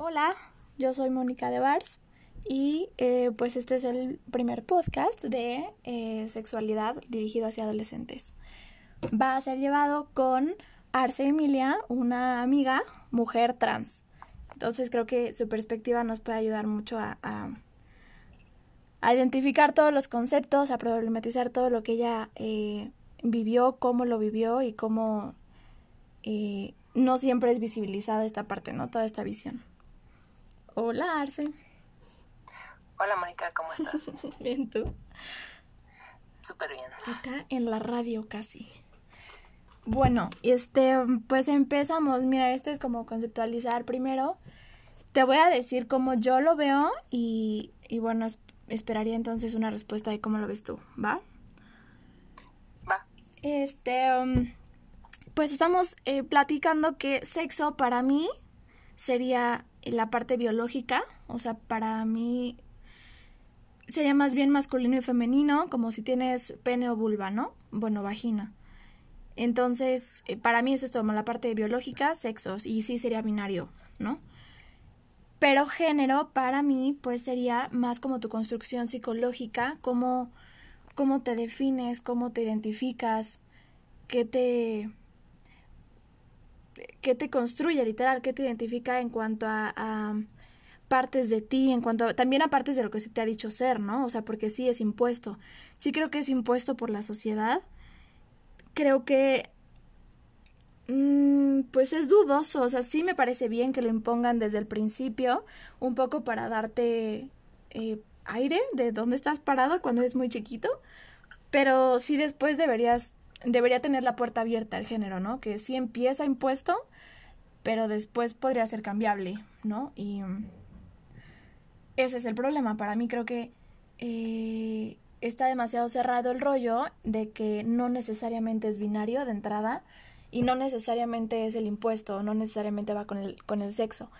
Hola, yo soy Mónica de Bars y eh, pues este es el primer podcast de eh, sexualidad dirigido hacia adolescentes. Va a ser llevado con Arce Emilia, una amiga, mujer trans. Entonces creo que su perspectiva nos puede ayudar mucho a, a, identificar todos los conceptos, a problematizar todo lo que ella eh, vivió, cómo lo vivió y cómo eh, no siempre es visibilizada esta parte, ¿no? Toda esta visión. Hola, Arce. Hola, Mónica, ¿cómo estás? bien, ¿tú? Súper bien. Acá en la radio casi. Bueno, este, pues empezamos. Mira, esto es como conceptualizar primero. Te voy a decir cómo yo lo veo y, y bueno, esperaría entonces una respuesta de cómo lo ves tú, ¿va? Va. Este, um, pues estamos eh, platicando que sexo para mí sería la parte biológica, o sea, para mí sería más bien masculino y femenino, como si tienes pene o vulva, ¿no? Bueno, vagina. Entonces, eh, para mí es esto la parte biológica, sexos, y sí sería binario, ¿no? Pero género, para mí, pues sería más como tu construcción psicológica, cómo, cómo te defines, cómo te identificas, qué te, qué te construye, literal, qué te identifica en cuanto a, a partes de ti, en cuanto a, también a partes de lo que se te ha dicho ser, ¿no? O sea, porque sí es impuesto. Sí creo que es impuesto por la sociedad creo que mm, pues es dudoso, o sea, sí me parece bien que lo impongan desde el principio, un poco para darte eh, aire de dónde estás parado cuando eres muy chiquito, pero sí después deberías, debería tener la puerta abierta el género, ¿no? Que sí empieza impuesto, pero después podría ser cambiable, ¿no? Y ese es el problema, para mí creo que eh, está demasiado cerrado el rollo de que no necesariamente es binario de entrada y no necesariamente es el impuesto, no necesariamente va con el, con el sexo.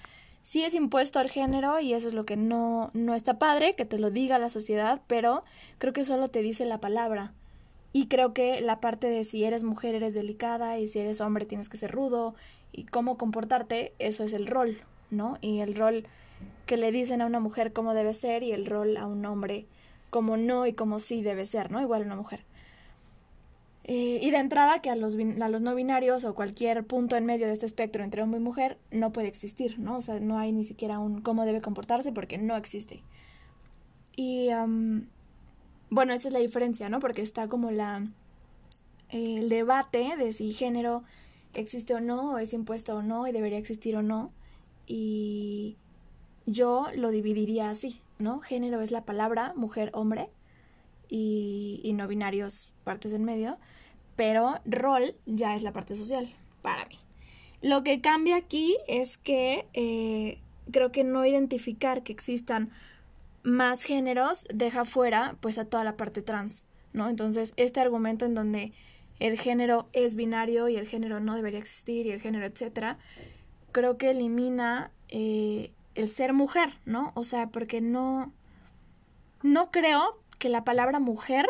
Sí es impuesto al género y eso es lo que no, no está padre, que te lo diga la sociedad, pero creo que solo te dice la palabra. Y creo que la parte de si eres mujer eres delicada y si eres hombre tienes que ser rudo y cómo comportarte, eso es el rol, ¿no? Y el rol que le dicen a una mujer cómo debe ser y el rol a un hombre como no y como sí debe ser, ¿no? Igual una mujer. Y de entrada que a los, a los no binarios o cualquier punto en medio de este espectro entre hombre y mujer no puede existir, ¿no? O sea, no hay ni siquiera un cómo debe comportarse porque no existe. Y bueno, esa es la diferencia, ¿no? Porque está como la el debate de si género existe o no, o es impuesto o no, y debería existir o no. Y yo lo dividiría así, ¿no? Género es la palabra mujer, hombre y, y no binarios partes en medio, pero rol ya es la parte social para mí. Lo que cambia aquí es que eh, creo que no identificar que existan más géneros deja fuera pues a toda la parte trans, ¿no? Entonces, este argumento en donde el género es binario y el género no debería existir y el género, etcétera, creo que elimina eh, el ser mujer, ¿no? O sea, porque no, no creo que la palabra mujer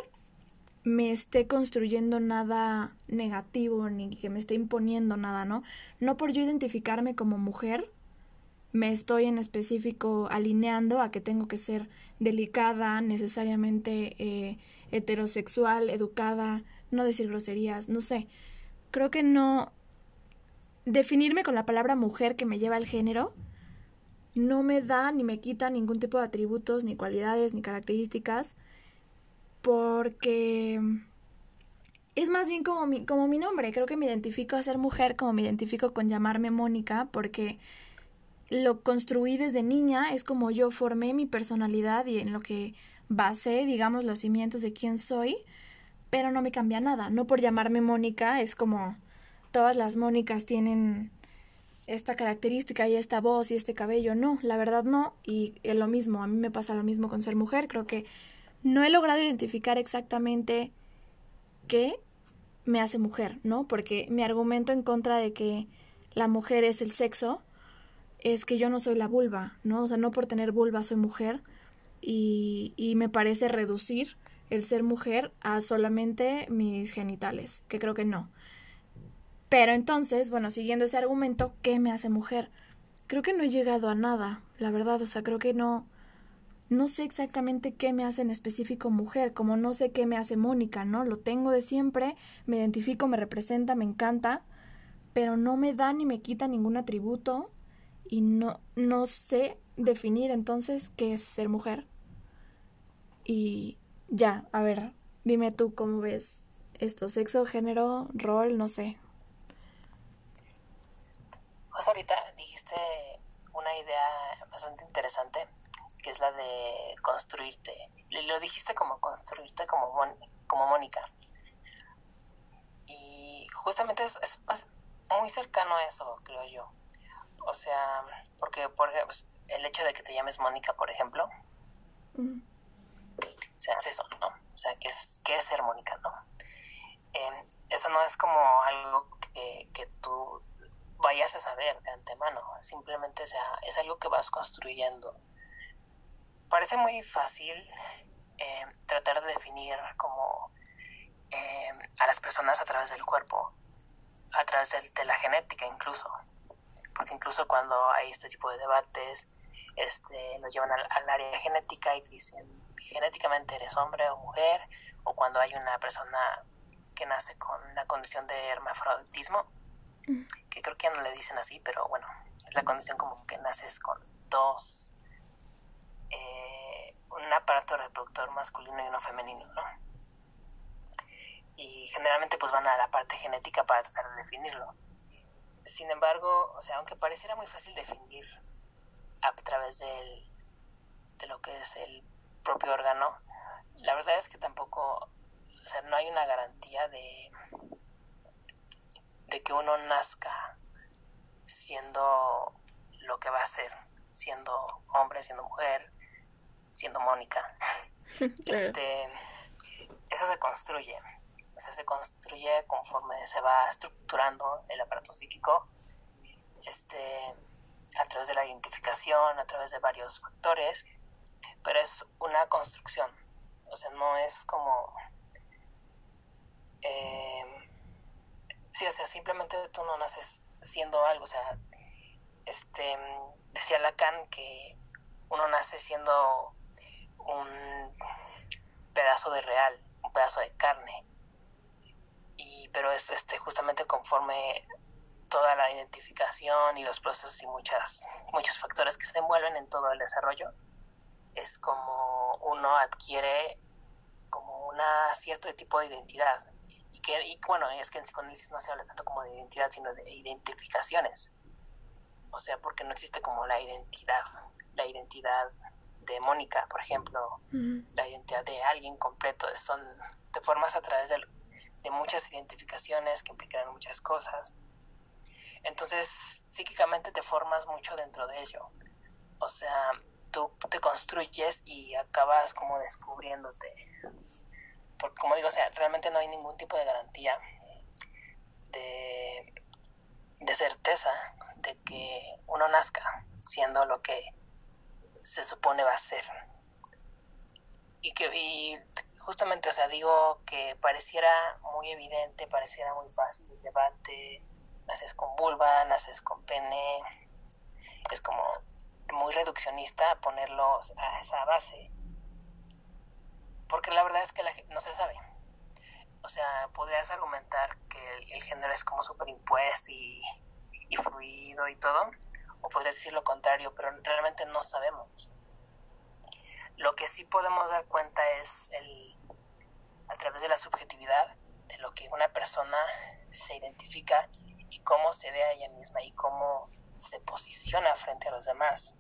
me esté construyendo nada negativo ni que me esté imponiendo nada, ¿no? No por yo identificarme como mujer, me estoy en específico alineando a que tengo que ser delicada, necesariamente eh, heterosexual, educada, no decir groserías, no sé. Creo que no definirme con la palabra mujer que me lleva al género no me da ni me quita ningún tipo de atributos, ni cualidades, ni características, porque es más bien como mi, como mi nombre. Creo que me identifico a ser mujer, como me identifico con llamarme Mónica, porque lo construí desde niña, es como yo formé mi personalidad y en lo que basé, digamos, los cimientos de quién soy, pero no me cambia nada. No por llamarme Mónica, es como todas las Mónicas tienen esta característica y esta voz y este cabello. No, la verdad no. Y es lo mismo, a mí me pasa lo mismo con ser mujer. Creo que no he logrado identificar exactamente qué me hace mujer, ¿no? Porque mi argumento en contra de que la mujer es el sexo es que yo no soy la vulva, ¿no? O sea, no por tener vulva soy mujer y, y me parece reducir el ser mujer a solamente mis genitales, que creo que no. Pero entonces, bueno, siguiendo ese argumento, ¿qué me hace mujer? creo que no he llegado a nada, la verdad, o sea, creo que no no sé exactamente qué me hace en específico mujer, como no sé qué me hace Mónica, ¿no? Lo tengo de siempre, me identifico, me representa, me encanta, pero no me da ni me quita ningún atributo y no no sé definir entonces qué es ser mujer. Y ya, a ver, dime tú cómo ves esto, sexo, género, rol, no sé. Pues ahorita dijiste una idea bastante interesante, que es la de construirte. Lo dijiste como construirte como, como Mónica. Y justamente es, es, muy cercano a eso, creo yo. O sea, porque, porque pues, el hecho de que te llames Mónica, por ejemplo, o sea, es eso, ¿no? O sea, ¿qué es, qué es ser Mónica, no? Eh, eso no es como algo que, que tú vayas a saber de antemano, simplemente o sea, es algo que vas construyendo. Parece muy fácil eh, tratar de definir como eh, a las personas a través del cuerpo, a través de, la genética incluso, porque incluso cuando hay este tipo de debates, este, nos llevan al, al área genética y dicen genéticamente eres hombre o mujer, o cuando hay una persona que nace con una condición de hermafroditismo, que creo que ya no le dicen así, pero bueno, es la condición como que naces con dos, eh, un aparato reproductor masculino y uno femenino, ¿no? Y generalmente pues van a la parte genética para tratar de definirlo. Sin embargo, o sea, aunque pareciera muy fácil definir a través del, de lo que es el propio órgano, la verdad es que tampoco, o sea, no hay una garantía de de que uno nazca siendo lo que va a ser, siendo hombre, siendo mujer, siendo Mónica. Este, eso se construye, o sea, se construye conforme se va estructurando el aparato psíquico, este, a través de la identificación, a través de varios factores, pero es una construcción, o sea, no es como eh, Sí, o sea, simplemente tú no naces siendo algo, o sea, este, decía Lacan que uno nace siendo un pedazo de real, un pedazo de carne, y, pero es este, justamente conforme toda la identificación y los procesos y muchas, muchos factores que se envuelven en todo el desarrollo, es como uno adquiere como una cierto tipo de identidad y, bueno, es que en psicoanálisis no se habla tanto como de identidad, sino de identificaciones. O sea, porque no existe como la identidad, la identidad de Mónica, por ejemplo, la identidad de alguien completo, son, te formas a través de, de muchas identificaciones que implican muchas cosas. Entonces, psíquicamente te formas mucho dentro de ello. O sea, tú te construyes y acabas como descubriéndote porque como digo, o sea, realmente no hay ningún tipo de garantía de, de certeza de que uno nazca siendo lo que se supone va a ser. Y que y justamente, o sea, digo que pareciera muy evidente, pareciera muy fácil el debate, naces con vulva, naces con pene, es como muy reduccionista ponerlos a esa base porque la verdad es que la, no se sabe. O sea, podrías argumentar que el, género es como superimpuesto y, y fluido y todo, o podrías decir lo contrario, pero realmente no sabemos. Lo que sí podemos dar cuenta es el, a través de la subjetividad, de lo que una persona se identifica y cómo se ve a ella misma y cómo se posiciona frente a los demás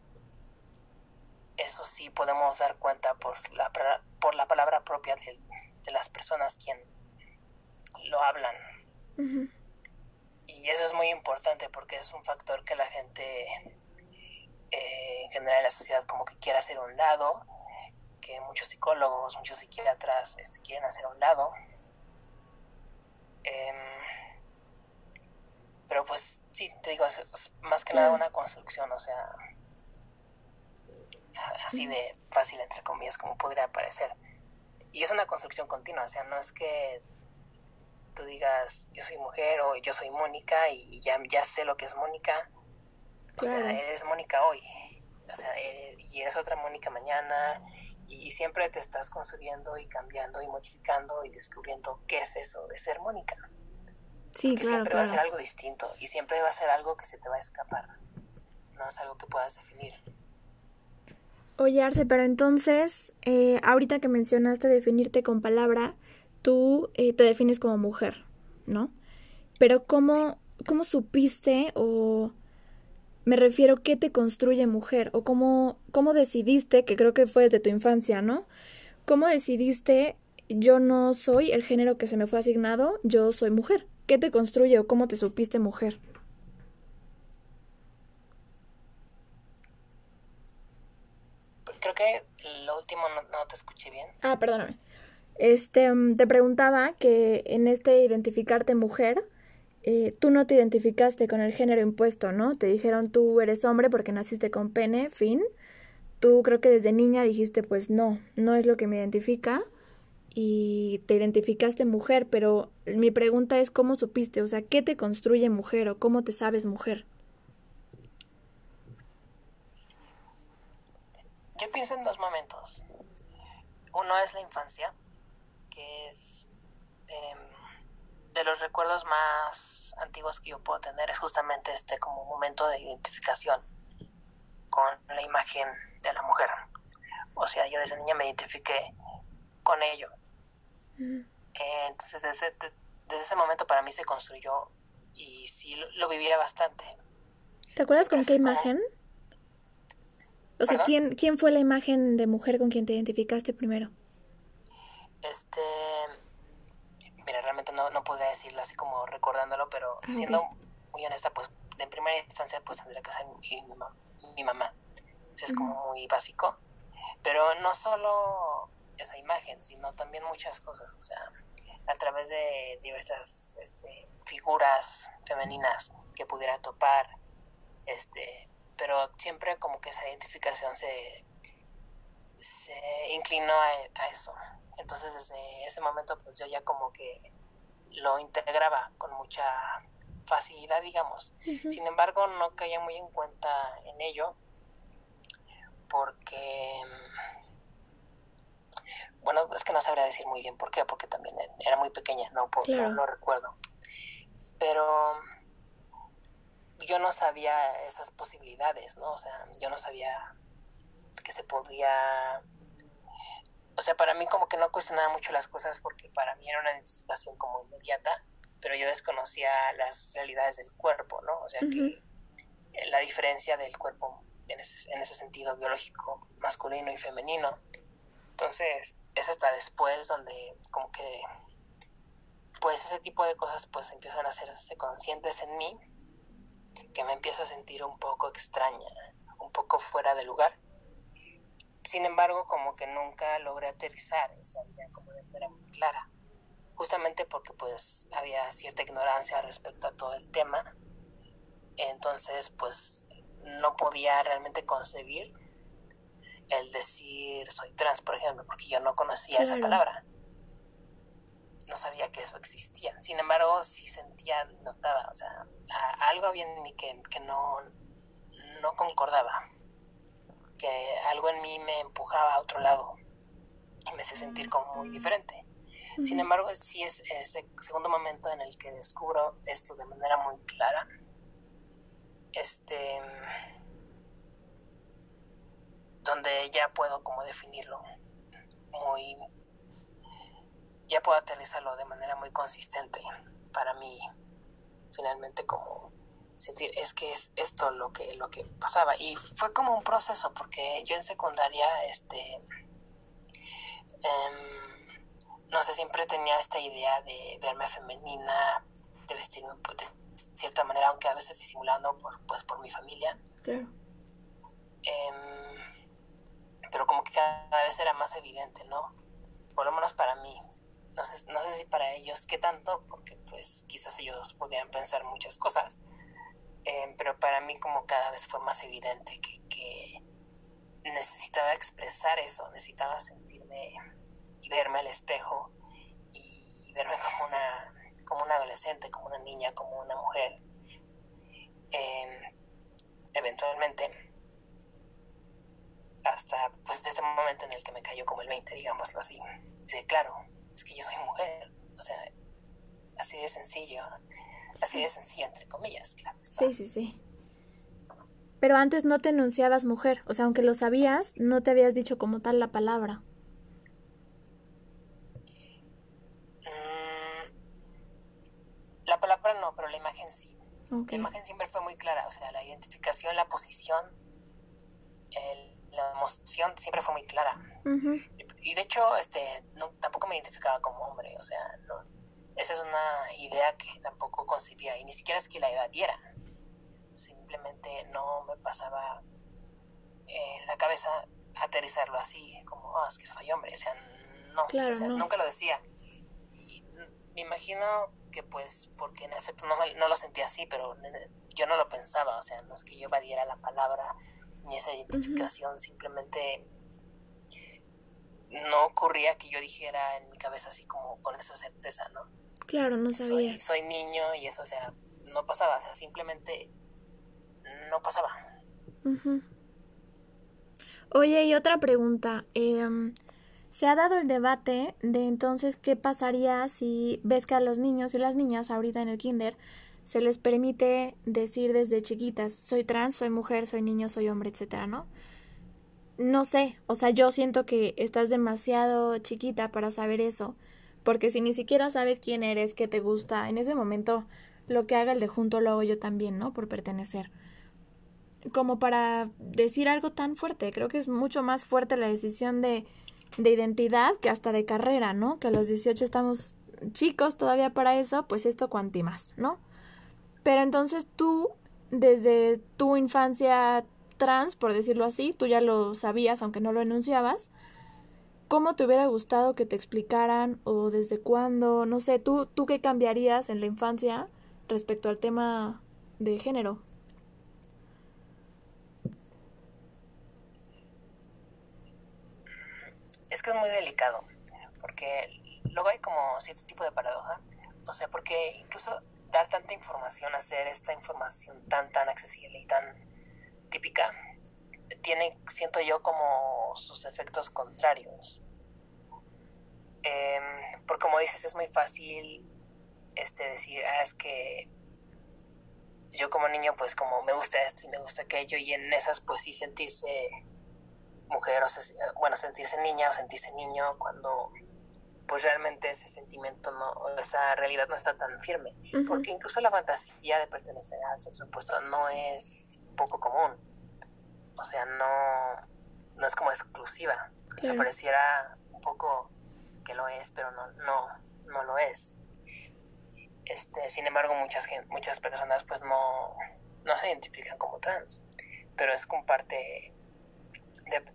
eso sí podemos dar cuenta por la, por la palabra propia de, las personas quien lo hablan. Y eso es muy importante porque es un factor que la gente eh, en general en la sociedad como que quiere hacer a un lado, que muchos psicólogos, muchos psiquiatras este, quieren hacer a un lado. Em, pero pues sí, te digo, es más que nada una construcción, o sea, así de fácil, entre comillas, como podría parecer. Y es una construcción continua, o sea, no es que tú digas yo soy mujer o yo soy Mónica y ya, ya sé lo que es Mónica, O sea, eres Mónica hoy, o sea, eh, y eres otra Mónica mañana, y siempre te estás construyendo y cambiando y modificando y descubriendo qué es eso de ser Mónica. Sí, que siempre va a ser algo distinto y siempre va a ser algo que se te va a escapar. No es algo que puedas definir. Oye, Arce, pero entonces, eh, ahorita que mencionaste definirte con palabra, tú eh, te defines como mujer, ¿no? Pero ¿cómo, ¿cómo supiste o me refiero qué te construye mujer o cómo, cómo decidiste, que creo que fue desde tu infancia, ¿no? ¿Cómo decidiste yo no soy el género que se me fue asignado, yo soy mujer? ¿Qué te construye o cómo te supiste mujer? Creo que lo último no, te escuché bien. Ah, perdóname. Este, mm, te preguntaba que en este identificarte mujer, eh, tú no te identificaste con el género impuesto, ¿no? Te dijeron tú eres hombre porque naciste con pene, fin. Tú creo que desde niña dijiste, pues no, no es lo que me identifica y te identificaste mujer, pero mi pregunta es cómo supiste, o sea, ¿qué te construye mujer o cómo te sabes mujer? Yo pienso en dos momentos. Uno es la infancia, que es em, de los recuerdos más antiguos que yo puedo tener, es justamente este como momento de identificación con la imagen de la mujer. O sea, yo desde niña me identifiqué con ello. Eh, entonces, desde, ese momento para mí se construyó y sí lo, vivía bastante. ¿Te acuerdas con qué imagen? O sea, ¿quién, ¿quién fue la imagen de mujer con quien te identificaste primero? Este. Mira, realmente no, no podría decirlo así como recordándolo, pero siendo muy honesta, pues en primera instancia, pues tendría que ser mi, mi, mamá. Eso es como muy básico. Pero no solo esa imagen, sino también muchas cosas, o sea, a través de diversas este, figuras femeninas que pudiera topar, este, pero siempre como que esa identificación se, se inclinó a, eso. Entonces desde ese momento pues yo ya como que lo integraba con mucha facilidad, digamos. Sin embargo, no caía muy en cuenta en ello porque bueno, es que no sabría decir muy bien por qué, porque también era muy pequeña, no, no, recuerdo. Pero yo no sabía esas posibilidades, ¿no? O sea, yo no sabía que se podía... O sea, para mí como que no cuestionaba mucho las cosas porque para mí era una identificación como inmediata, pero yo desconocía las realidades del cuerpo, ¿no? O sea, que la diferencia del cuerpo en ese, en ese sentido biológico masculino y femenino. Entonces, es hasta después donde como que pues ese tipo de cosas pues empiezan a hacerse conscientes en mí que me empiezo a sentir un poco extraña, un poco fuera de lugar. Sin embargo, como que nunca logré aterrizar esa idea como de manera muy clara, justamente porque pues había cierta ignorancia respecto a todo el tema. Entonces, pues no podía realmente concebir el decir soy trans, por ejemplo, porque yo no conocía esa palabra. No sabía que eso existía. Sin embargo, sí sentía, notaba, o sea, algo había en mí que, no, no concordaba. Que algo en mí me empujaba a otro lado y me hace sentir como muy diferente. Sin embargo, sí es ese segundo momento en el que descubro esto de manera muy clara. Este donde ya puedo como definirlo muy ya puedo aterrizarlo de manera muy consistente para mí finalmente como sentir es que es esto lo que lo que pasaba y fue como un proceso porque yo en secundaria este em, no sé siempre tenía esta idea de verme femenina de vestirme pues, de cierta manera aunque a veces disimulando por pues por mi familia claro. Em, pero como que cada vez era más evidente, ¿no? Por lo menos para mí. No sé, no sé si para ellos qué tanto, porque pues quizás ellos pudieran pensar muchas cosas, eh, pero para mí como cada vez fue más evidente que, que necesitaba expresar eso, necesitaba sentirme y verme al espejo y verme como una, como una adolescente, como una niña, como una mujer. Eh, eventualmente, hasta pues este momento en el que me cayó como el 20, digámoslo así. Dice, claro, es que yo soy mujer, o sea, así de sencillo, así de sencillo entre comillas, claro. Sí, sí, sí. Pero antes no te enunciabas mujer, o sea, aunque lo sabías, no te habías dicho como tal la palabra. Mm, la palabra no, pero la imagen sí. La imagen siempre fue muy clara, o sea, la identificación, la posición, la emoción siempre fue muy clara. y, de hecho, este, no, tampoco me identificaba como hombre, o sea, no, esa es una idea que tampoco concibía y ni siquiera es que la evadiera simplemente no me pasaba en la cabeza aterrizarlo así, como, oh, es que soy hombre, o sea, no, nunca lo decía. Y me imagino que pues, porque en efecto no, no lo sentía así, pero yo no lo pensaba, o sea, no es que yo evadiera la palabra ni esa identificación, simplemente no ocurría que yo dijera en mi cabeza así como con esa certeza, ¿no? Claro, no sabía. Soy, soy niño y eso, o sea, no pasaba, o sea, simplemente no pasaba. Oye, y otra pregunta. Em, se ha dado el debate de entonces qué pasaría si ves que a los niños y las niñas ahorita en el kinder se les permite decir desde chiquitas, soy trans, soy mujer, soy niño, soy hombre, etcétera, ¿no? No sé, o sea, yo siento que estás demasiado chiquita para saber eso, porque si ni siquiera sabes quién eres, qué te gusta, en ese momento lo que haga el de junto lo hago yo también, ¿no? Por pertenecer como para decir algo tan fuerte. Creo que es mucho más fuerte la decisión de, de identidad que hasta de carrera, ¿no? Que a los 18 estamos chicos todavía para eso, pues esto cuanti más, ¿no? Pero entonces tú, desde tu infancia trans, por decirlo así, tú ya lo sabías, aunque no lo enunciabas, ¿cómo te hubiera gustado que te explicaran o desde cuándo? No sé, ¿tú, tú qué cambiarías en la infancia respecto al tema de género? es que es muy delicado, porque luego hay como cierto tipo de paradoja, o sea, porque incluso dar tanta información, hacer esta información tan, tan accesible y tan típica, tiene, siento yo, como sus efectos contrarios. Eh, porque como dices, es muy fácil este, decir, ah, es que yo como niño, pues como me gusta esto y me gusta aquello, y en esas, pues sí sentirse mujer, o bueno, sentirse niña o sentirse niño cuando pues realmente ese sentimiento no, esa realidad no está tan firme. Porque incluso la fantasía de pertenecer al sexo opuesto no es poco común. O sea, no, no es como exclusiva. se pareciera un poco que lo es, pero no, no, no lo es. Este, sin embargo, muchas, muchas personas pues no, no se identifican como trans, pero es comparte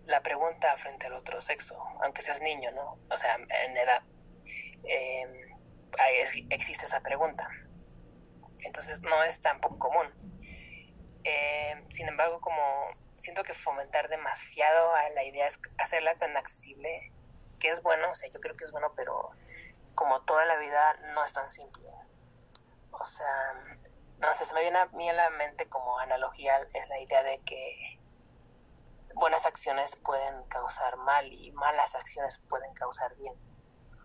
la pregunta frente al otro sexo, aunque seas niño, ¿no? O sea, en edad, eh, existe esa pregunta. Entonces no es tan poco común. Eh, sin embargo, como siento que fomentar demasiado a la idea es hacerla tan accesible, que es bueno, o sea, yo creo que es bueno, pero como toda la vida no es tan simple. O sea, no sé, se me viene a mí a la mente como analogía es la idea de que buenas acciones pueden causar mal y malas acciones pueden causar bien.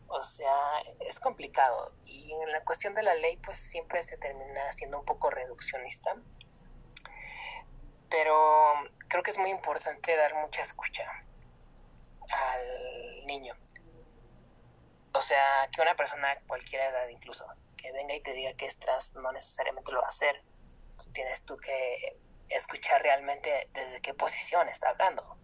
O sea, es complicado. Y en la cuestión de la ley, pues siempre se termina siendo un poco reduccionista. Pero creo que es muy importante dar mucha escucha al niño. O sea, que una persona a cualquier edad incluso, que venga y te diga que es trans, no necesariamente lo va a hacer. Tienes tú que escuchar realmente desde qué posición está hablando.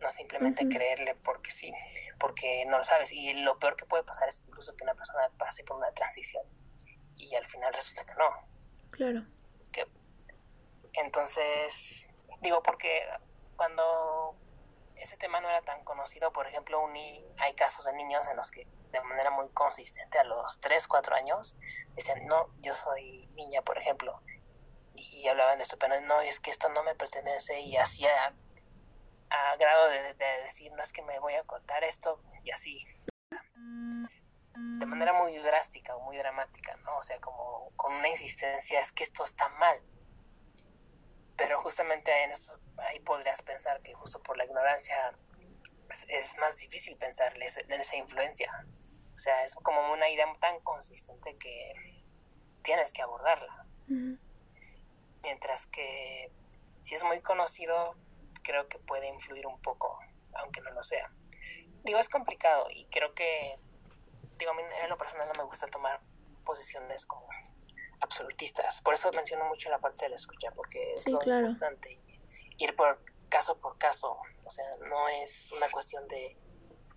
No simplemente creerle porque sí, porque no lo sabes. Y lo peor que puede pasar es incluso que una persona pase por una transición y al final resulta que no. Claro. Que, entonces, digo, porque cuando ese tema no era tan conocido, por ejemplo, hay casos de niños en los que de manera muy consistente a los 3, 4 años dicen, no, yo soy niña, por ejemplo, y hablaban de esto, pero no, es que esto no me pertenece y hacía a, grado de, decir, no es que me voy a contar esto y así. De manera muy drástica o muy dramática, ¿no? O sea, como con una insistencia, es que esto está mal. Pero justamente en esto, ahí podrías pensar que justo por la ignorancia es, más difícil pensar en esa influencia. O sea, es como una idea tan consistente que tienes que abordarla. Mientras que si es muy conocido, creo que puede influir un poco, aunque no lo sea. Digo, es complicado y creo que, digo, a mí en lo personal no me gusta tomar posiciones como absolutistas. Por eso menciono mucho la parte de la escucha, porque es lo importante. Ir por caso por caso. O sea, no es una cuestión de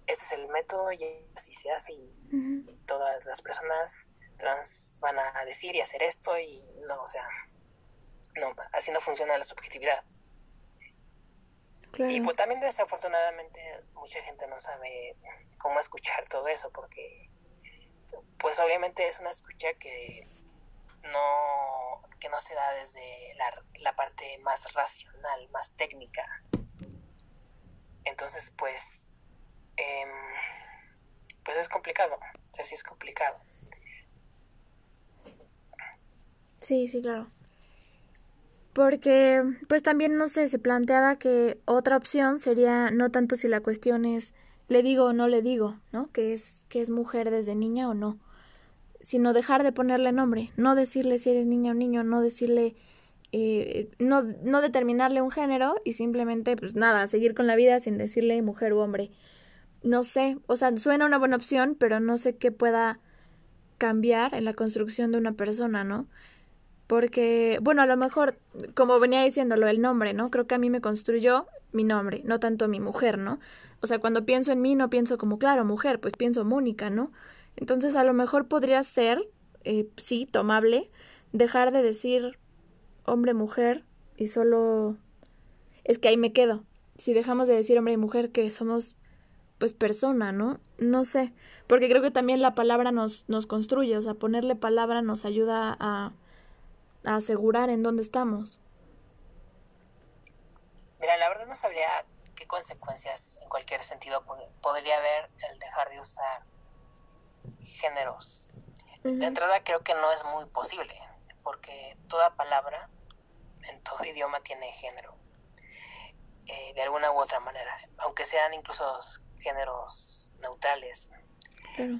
este es el método y así se hace y todas las personas trans van a decir y hacer esto y no, o sea, no, así no funciona la subjetividad. Y pues también desafortunadamente mucha gente no sabe cómo escuchar todo eso porque pues obviamente es una escucha que no que no se da desde la, la parte más racional, más técnica. Entonces pues em, pues es complicado, o sea, sí es complicado. Sí, sí, claro. Porque, pues también, no sé, se planteaba que otra opción sería no tanto si la cuestión es le digo o no le digo, ¿no? Que es, que es mujer desde niña o no, sino dejar de ponerle nombre, no decirle si eres niña o niño, no decirle, eh, no, no determinarle un género y simplemente, pues nada, seguir con la vida sin decirle mujer u hombre. No sé, o sea, suena una buena opción, pero no sé qué pueda cambiar en la construcción de una persona, ¿no? Porque, bueno, a lo mejor, como venía diciéndolo, el nombre, ¿no? Creo que a mí me construyó mi nombre, no tanto mi mujer, ¿no? O sea, cuando pienso en mí no pienso como, claro, mujer, pues pienso Mónica, ¿no? Entonces a lo mejor podría ser, eh, sí, tomable, dejar de decir hombre, mujer y solo... Es que ahí me quedo. Si dejamos de decir hombre y mujer, que somos, pues, persona, ¿no? No sé, porque creo que también la palabra nos, nos construye, o sea, ponerle palabra nos ayuda a asegurar en dónde estamos. Mira, la verdad no sabría qué consecuencias en cualquier sentido podría haber el dejar de usar géneros. De entrada creo que no es muy posible, porque toda palabra en todo idioma tiene género, eh, de alguna u otra manera, aunque sean incluso géneros neutrales.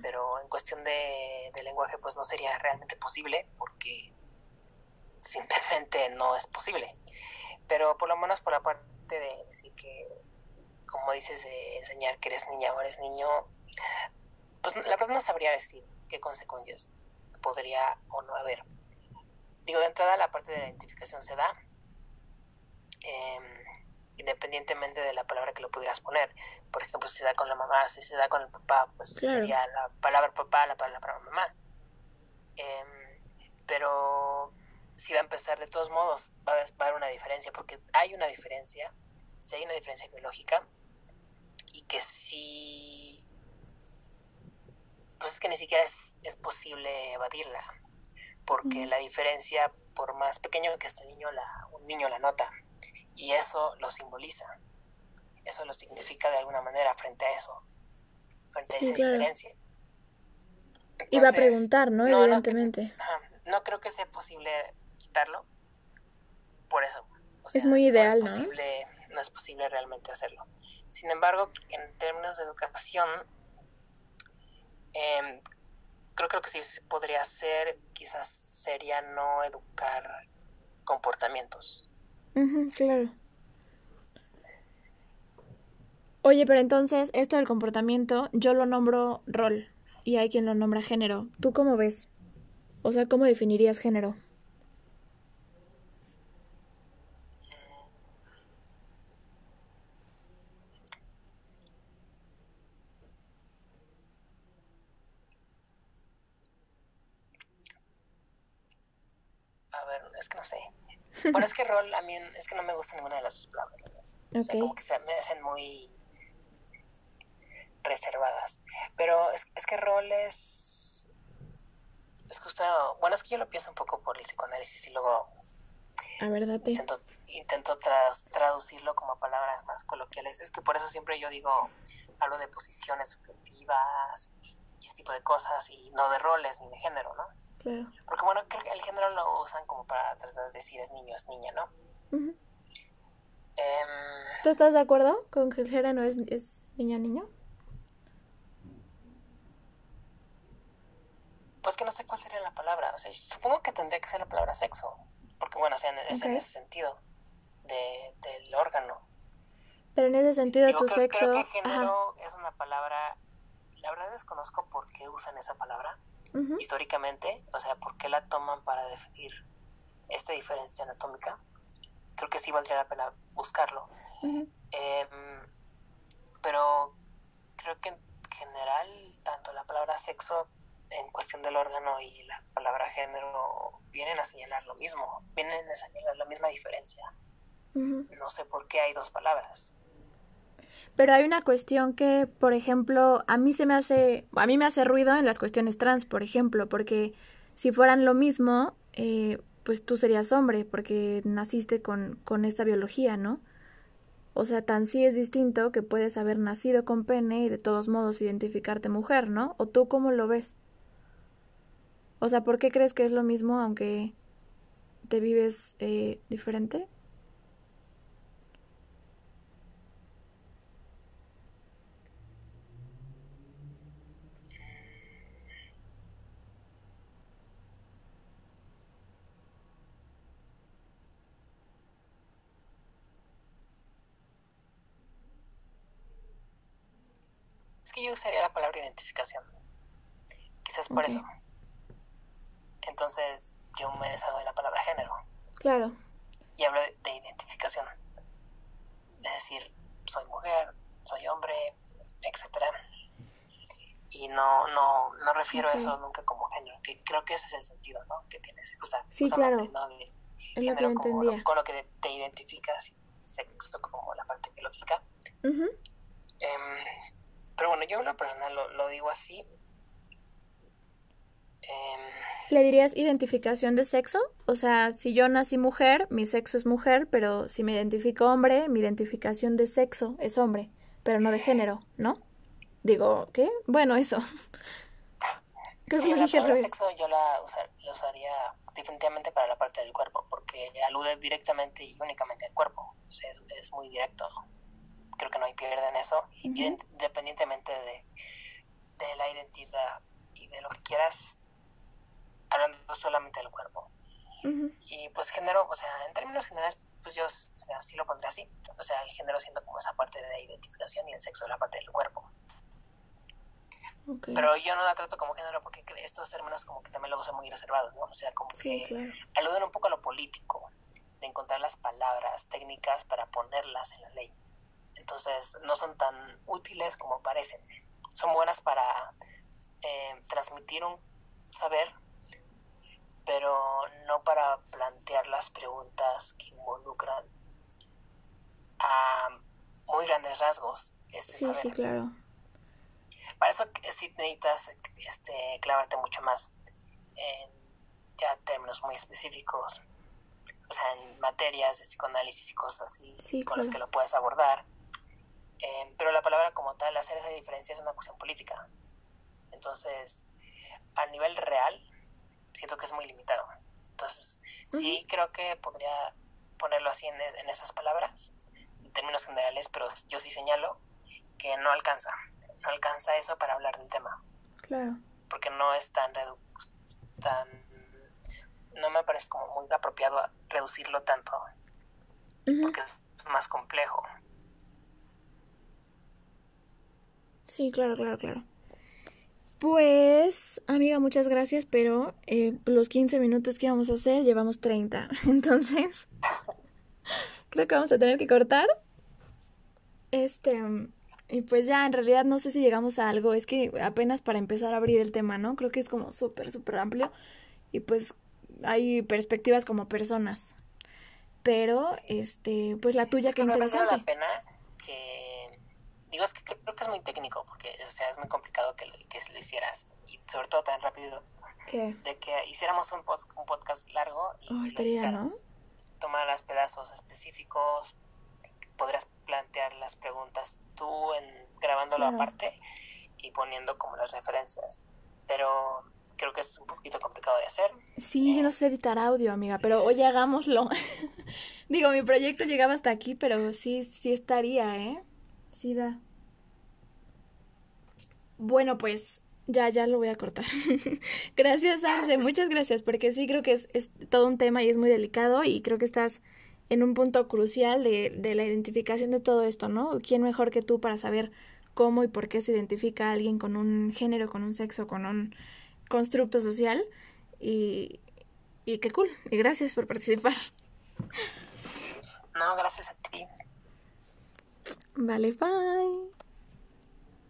Pero en cuestión de, de lenguaje, pues no sería realmente posible, porque simplemente no es posible. Pero por lo menos por la parte de decir que, como dices, de enseñar que eres niña o eres niño, pues la verdad no sabría decir qué consecuencias podría o no haber. Digo, de entrada la parte de la identificación se da, em, independientemente de la palabra que lo pudieras poner. Por ejemplo, si se da con la mamá, si se da con el papá, pues sería la palabra papá, la palabra mamá. Em, pero si va a empezar de todos modos, va a, haber una diferencia, porque hay una diferencia, si hay una diferencia biológica, y que sí, pues es que ni siquiera es, posible evadirla, porque la diferencia, por más pequeño que esté el niño, la, un niño la nota, y eso lo simboliza, eso lo significa de alguna manera frente a eso, frente a esa diferencia. va a preguntar, ¿no? Evidentemente. no creo que sea posible quitarlo. Por eso. es muy ideal, no es, posible, ¿no? es posible realmente hacerlo. Sin embargo, en términos de educación, em, creo, creo que sí podría ser, quizás sería no educar comportamientos. claro. Oye, pero entonces, esto del comportamiento, yo lo nombro rol y hay quien lo nombra género. ¿Tú cómo ves? O sea, ¿cómo definirías género? Es que no sé. Bueno, es que rol a mí es que no me gusta ninguna de las dos palabras. O sea, como que se me hacen muy reservadas. Pero es, es que rol es... Es justo... Bueno, es que yo lo pienso un poco por el psicoanálisis y luego... A ver, date. Intento, intento traducirlo como palabras más coloquiales. Es que por eso siempre yo digo, hablo de posiciones subjetivas y ese tipo de cosas y no de roles ni de género, ¿no? Porque bueno, creo que el género lo usan como para tratar de decir es niño, es niña, ¿no? Em, ¿Tú estás de acuerdo con que el género es, es niña-niño? Pues que no sé cuál sería la palabra. O sea, supongo que tendría que ser la palabra sexo. Porque bueno, o sea, es en ese sentido de, del órgano. Pero en ese sentido, tu sexo. Creo que género es una palabra. La verdad desconozco por qué usan esa palabra históricamente, o sea, por qué la toman para definir esta diferencia anatómica. Creo que sí valdría la pena buscarlo. Em, pero creo que en general, tanto la palabra sexo en cuestión del órgano y la palabra género vienen a señalar lo mismo, vienen a señalar la misma diferencia. No sé por qué hay dos palabras. Pero hay una cuestión que, por ejemplo, a mí se me hace, a mí me hace ruido en las cuestiones trans, por ejemplo, porque si fueran lo mismo, eh, pues tú serías hombre, porque naciste con, con esta biología, ¿no? O sea, tan sí es distinto que puedes haber nacido con pene y de todos modos identificarte mujer, ¿no? ¿O tú cómo lo ves? O sea, ¿por qué crees que es lo mismo aunque te vives eh, diferente? Yo usaría la palabra identificación. Quizás por eso. Entonces yo me deshago de la palabra género. Claro. Y hablo de, identificación. Es decir, soy mujer, soy hombre, etcétera. Y no, no, no refiero a eso nunca como género, que creo que ese es el sentido, ¿no? Que tienes, sí, claro. es lo que entendía. con lo que te identificas, sexo como la parte biológica. Em, pero bueno, yo en lo personal lo, lo digo así. Eh, ¿Le dirías identificación de sexo? O sea, si yo nací mujer, mi sexo es mujer, pero si me identifico hombre, mi identificación de sexo es hombre, pero no de género, ¿no? Digo, ¿qué? Bueno, eso. Creo que la dije sexo yo la, usaría definitivamente para la parte del cuerpo, porque alude directamente y únicamente al cuerpo. O sea, es, muy directo. Creo que no hay pierde en eso, independientemente de, de la identidad y de lo que quieras hablando solamente del cuerpo. Y pues género, o sea, en términos generales, pues yo o sí lo pondré así. O sea, el género siendo como esa parte de la identificación y el sexo la parte del cuerpo. Pero yo no la trato como género porque estos términos como que también luego son muy reservados, ¿no? O sea, como que aluden un poco a lo político, de encontrar las palabras técnicas para ponerlas en la ley. Entonces, no son tan útiles como parecen. Son buenas para eh, transmitir un saber pero no para plantear las preguntas que involucran a muy grandes rasgos. Este sí, sí, claro. Para eso sí necesitas este, clavarte mucho más en ya términos muy específicos, o sea, en materias de psicoanálisis y cosas así con las que lo puedes abordar. Eh, pero la palabra como tal, hacer esa diferencia es una cuestión política. Entonces, a nivel real, siento que es muy limitado. Entonces, sí creo que podría ponerlo así en, esas palabras, en términos generales, pero yo sí señalo que no alcanza, no alcanza eso para hablar del tema. Claro. Porque no es tan tan no me parece como muy apropiado reducirlo tanto, porque es más complejo. Sí, claro, claro, claro. Pues, amiga, muchas gracias, pero eh, los 15 minutos que íbamos a hacer llevamos 30. Entonces, creo que vamos a tener que cortar. Este, y pues ya, en realidad no sé si llegamos a algo. Es que apenas para empezar a abrir el tema, ¿no? Creo que es como súper, súper amplio. Y pues hay perspectivas como personas. Pero, este, pues la tuya, es qué interesante. la pena que Digo, es que creo que es muy técnico, porque o sea, es muy complicado que lo, que lo hicieras, y sobre todo tan rápido. ¿Qué? De que hiciéramos un, un podcast largo y oh, estaría, ¿no? tomaras pedazos específicos, podrías plantear las preguntas tú en, grabándolo aparte y poniendo como las referencias. Pero creo que es un poquito complicado de hacer. Sí, yo no sé editar audio, amiga, pero oye, hagámoslo. Digo, mi proyecto llegaba hasta aquí, pero sí, sí estaría, ¿eh? Sí. Bueno, pues ya, ya lo voy a cortar. gracias, Arce, muchas gracias, porque sí creo que es, es, todo un tema y es muy delicado y creo que estás en un punto crucial de, de la identificación de todo esto, ¿no? ¿Quién mejor que tú para saber cómo y por qué se identifica a alguien con un género, con un sexo, con un constructo social? Y, y qué cool. Y gracias por participar. No, gracias a ti. Vale, bye.